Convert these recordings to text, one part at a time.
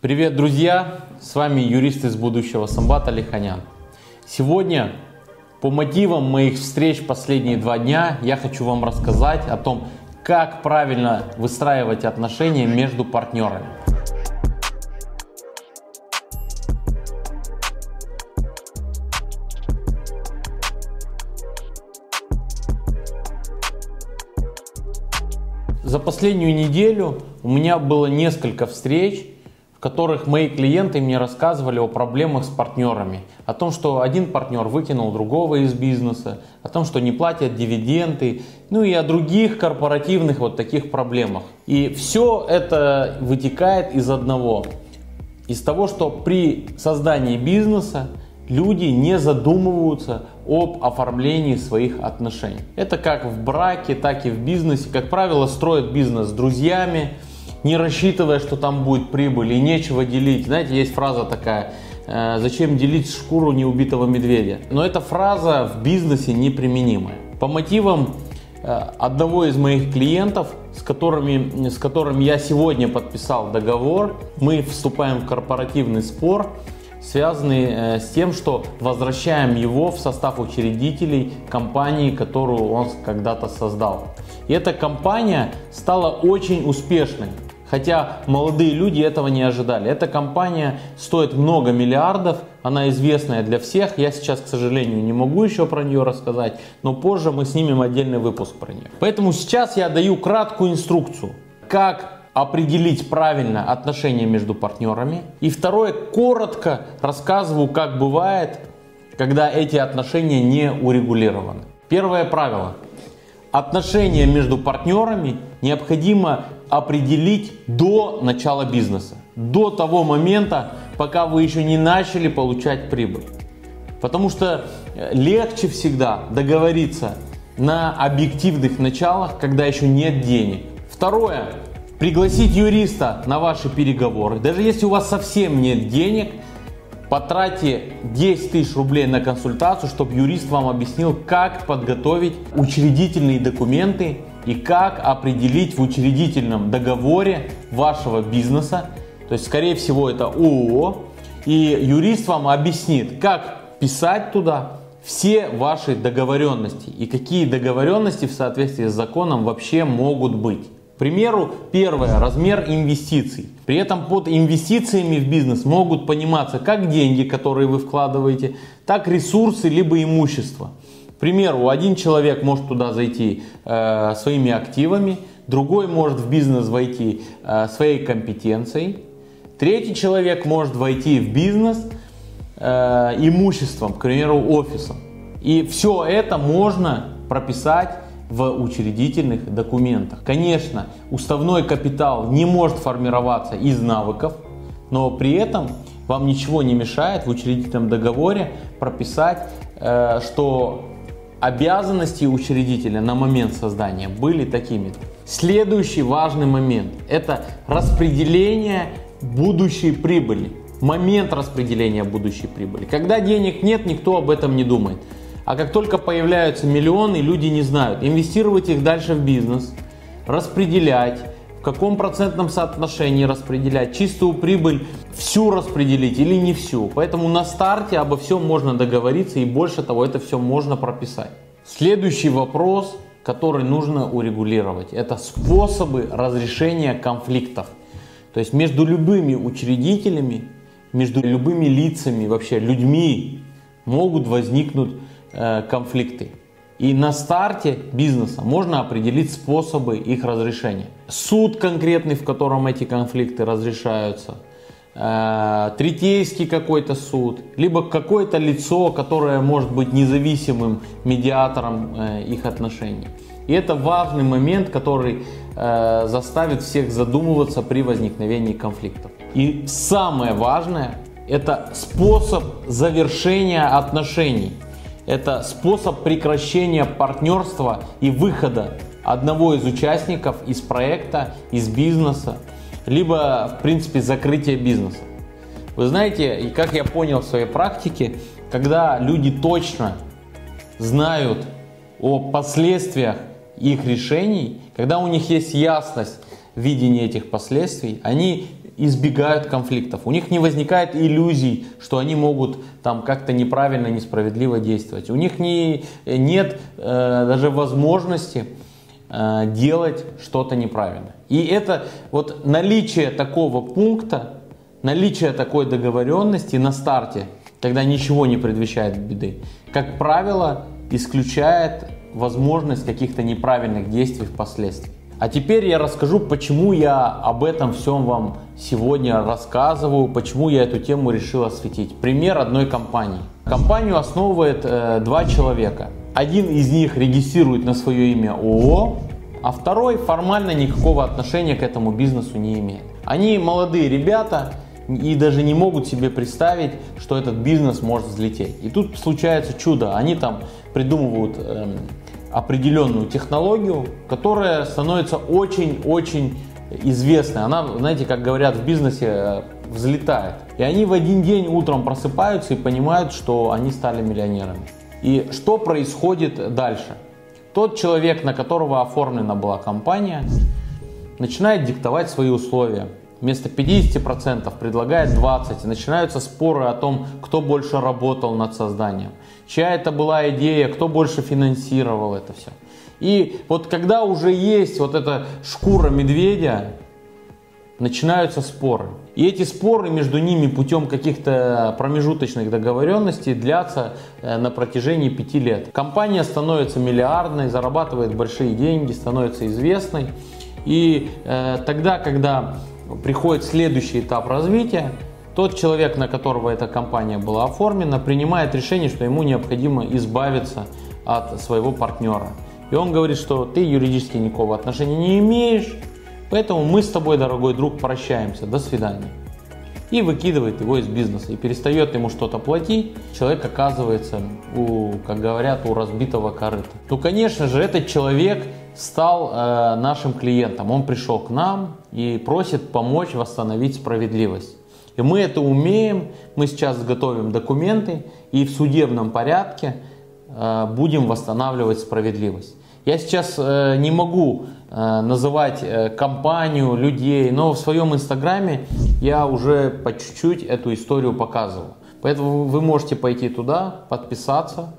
Привет, друзья! С вами юрист из будущего Самбат Алиханян. Сегодня по мотивам моих встреч последние два дня я хочу вам рассказать о том, как правильно выстраивать отношения между партнерами. За последнюю неделю у меня было несколько встреч, в которых мои клиенты мне рассказывали о проблемах с партнерами, о том, что один партнер выкинул другого из бизнеса, о том, что не платят дивиденды, ну и о других корпоративных вот таких проблемах. И все это вытекает из одного, из того, что при создании бизнеса люди не задумываются об оформлении своих отношений. Это как в браке, так и в бизнесе. Как правило, строят бизнес с друзьями, не рассчитывая, что там будет прибыль и нечего делить. Знаете, есть фраза такая, э, зачем делить шкуру неубитого медведя? Но эта фраза в бизнесе неприменимая. По мотивам э, одного из моих клиентов, с, которыми, с которым я сегодня подписал договор, мы вступаем в корпоративный спор, связанный э, с тем, что возвращаем его в состав учредителей компании, которую он когда-то создал. И эта компания стала очень успешной. Хотя молодые люди этого не ожидали. Эта компания стоит много миллиардов, она известная для всех. Я сейчас, к сожалению, не могу еще про нее рассказать, но позже мы снимем отдельный выпуск про нее. Поэтому сейчас я даю краткую инструкцию, как определить правильно отношения между партнерами. И второе, коротко рассказываю, как бывает, когда эти отношения не урегулированы. Первое правило. Отношения между партнерами необходимо определить до начала бизнеса, до того момента, пока вы еще не начали получать прибыль. Потому что э, легче всегда договориться на объективных началах, когда еще нет денег. Второе. Пригласить юриста на ваши переговоры. Даже если у вас совсем нет денег, потратьте 10 тысяч рублей на консультацию, чтобы юрист вам объяснил, как подготовить учредительные документы и как определить в учредительном договоре вашего бизнеса, то есть скорее всего это ООО, и юрист вам объяснит, как писать туда все ваши договоренности и какие договоренности в соответствии с законом вообще могут быть. К примеру, первое, размер инвестиций. При этом под инвестициями в бизнес могут пониматься как деньги, которые вы вкладываете, так ресурсы либо имущество. К примеру, один человек может туда зайти э, своими активами, другой может в бизнес войти э, своей компетенцией, третий человек может войти в бизнес э, имуществом, к примеру, офисом. И все это можно прописать в учредительных документах. Конечно, уставной капитал не может формироваться из навыков, но при этом вам ничего не мешает в учредительном договоре прописать, э, что Обязанности учредителя на момент создания были такими. Следующий важный момент – это распределение будущей прибыли. Момент распределения будущей прибыли. Когда денег нет, никто об этом не думает. А как только появляются миллионы, люди не знают. Инвестировать их дальше в бизнес, распределять, в каком процентном соотношении распределять, чистую прибыль всю распределить или не всю. Поэтому на старте обо всем можно договориться и больше того, это все можно прописать. Следующий вопрос, который нужно урегулировать, это способы разрешения конфликтов. То есть между любыми учредителями, между любыми лицами, вообще людьми могут возникнуть э, конфликты. И на старте бизнеса можно определить способы их разрешения. Суд конкретный, в котором эти конфликты разрешаются, третейский какой-то суд, либо какое-то лицо, которое может быть независимым медиатором э, их отношений. И это важный момент, который э, заставит всех задумываться при возникновении конфликтов. И самое важное – это способ завершения отношений – это способ прекращения партнерства и выхода одного из участников из проекта, из бизнеса, либо, в принципе, закрытия бизнеса. Вы знаете, и как я понял в своей практике, когда люди точно знают о последствиях их решений, когда у них есть ясность видения этих последствий, они избегают конфликтов. У них не возникает иллюзий, что они могут там как-то неправильно, несправедливо действовать. У них не, нет э, даже возможности делать что-то неправильно. И это вот наличие такого пункта, наличие такой договоренности на старте, когда ничего не предвещает беды, как правило, исключает возможность каких-то неправильных действий впоследствии. А теперь я расскажу, почему я об этом всем вам сегодня рассказываю, почему я эту тему решил осветить. Пример одной компании. Компанию основывает э, два человека. Один из них регистрирует на свое имя ООО, а второй формально никакого отношения к этому бизнесу не имеет. Они молодые ребята и даже не могут себе представить, что этот бизнес может взлететь. И тут случается чудо. Они там придумывают э, определенную технологию, которая становится очень-очень известной. Она, знаете, как говорят в бизнесе, э, взлетает. И они в один день утром просыпаются и понимают, что они стали миллионерами. И что происходит дальше? Тот человек, на которого оформлена была компания, начинает диктовать свои условия вместо 50% предлагает 20%. И начинаются споры о том, кто больше работал над созданием, чья это была идея, кто больше финансировал это все. И вот когда уже есть вот эта шкура медведя, начинаются споры. И эти споры между ними путем каких-то промежуточных договоренностей длятся э, на протяжении пяти лет. Компания становится миллиардной, зарабатывает большие деньги, становится известной. И э, тогда, когда приходит следующий этап развития, тот человек, на которого эта компания была оформлена, принимает решение, что ему необходимо избавиться от своего партнера. И он говорит, что ты юридически никакого отношения не имеешь, поэтому мы с тобой, дорогой друг, прощаемся, до свидания. И выкидывает его из бизнеса и перестает ему что-то платить, человек оказывается, у, как говорят, у разбитого корыта. Ну, конечно же, этот человек стал э, нашим клиентом. Он пришел к нам и просит помочь восстановить справедливость. И мы это умеем, мы сейчас готовим документы и в судебном порядке э, будем восстанавливать справедливость. Я сейчас э, не могу э, называть э, компанию, людей, но в своем инстаграме я уже по чуть-чуть эту историю показывал. Поэтому вы можете пойти туда, подписаться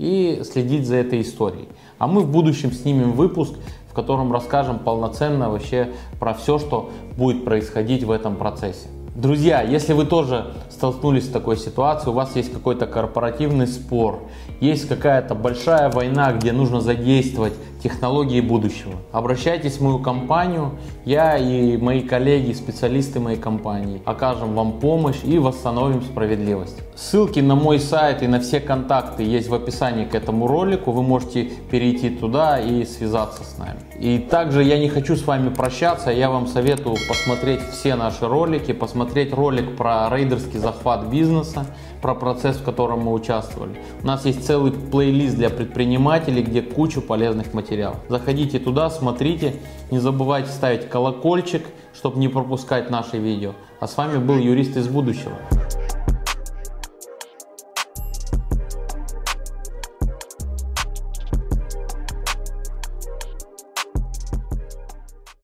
и следить за этой историей. А мы в будущем снимем выпуск, в котором расскажем полноценно вообще про все, что будет происходить в этом процессе. Друзья, если вы тоже столкнулись с такой ситуацией, у вас есть какой-то корпоративный спор, есть какая-то большая война, где нужно задействовать технологии будущего, обращайтесь в мою компанию, я и мои коллеги, специалисты моей компании окажем вам помощь и восстановим справедливость. Ссылки на мой сайт и на все контакты есть в описании к этому ролику, вы можете перейти туда и связаться с нами. И также я не хочу с вами прощаться, я вам советую посмотреть все наши ролики, посмотреть ролик про рейдерский захват бизнеса, про процесс, в котором мы участвовали. У нас есть целый плейлист для предпринимателей, где кучу полезных материалов. Заходите туда, смотрите, не забывайте ставить колокольчик, чтобы не пропускать наши видео. А с вами был юрист из будущего.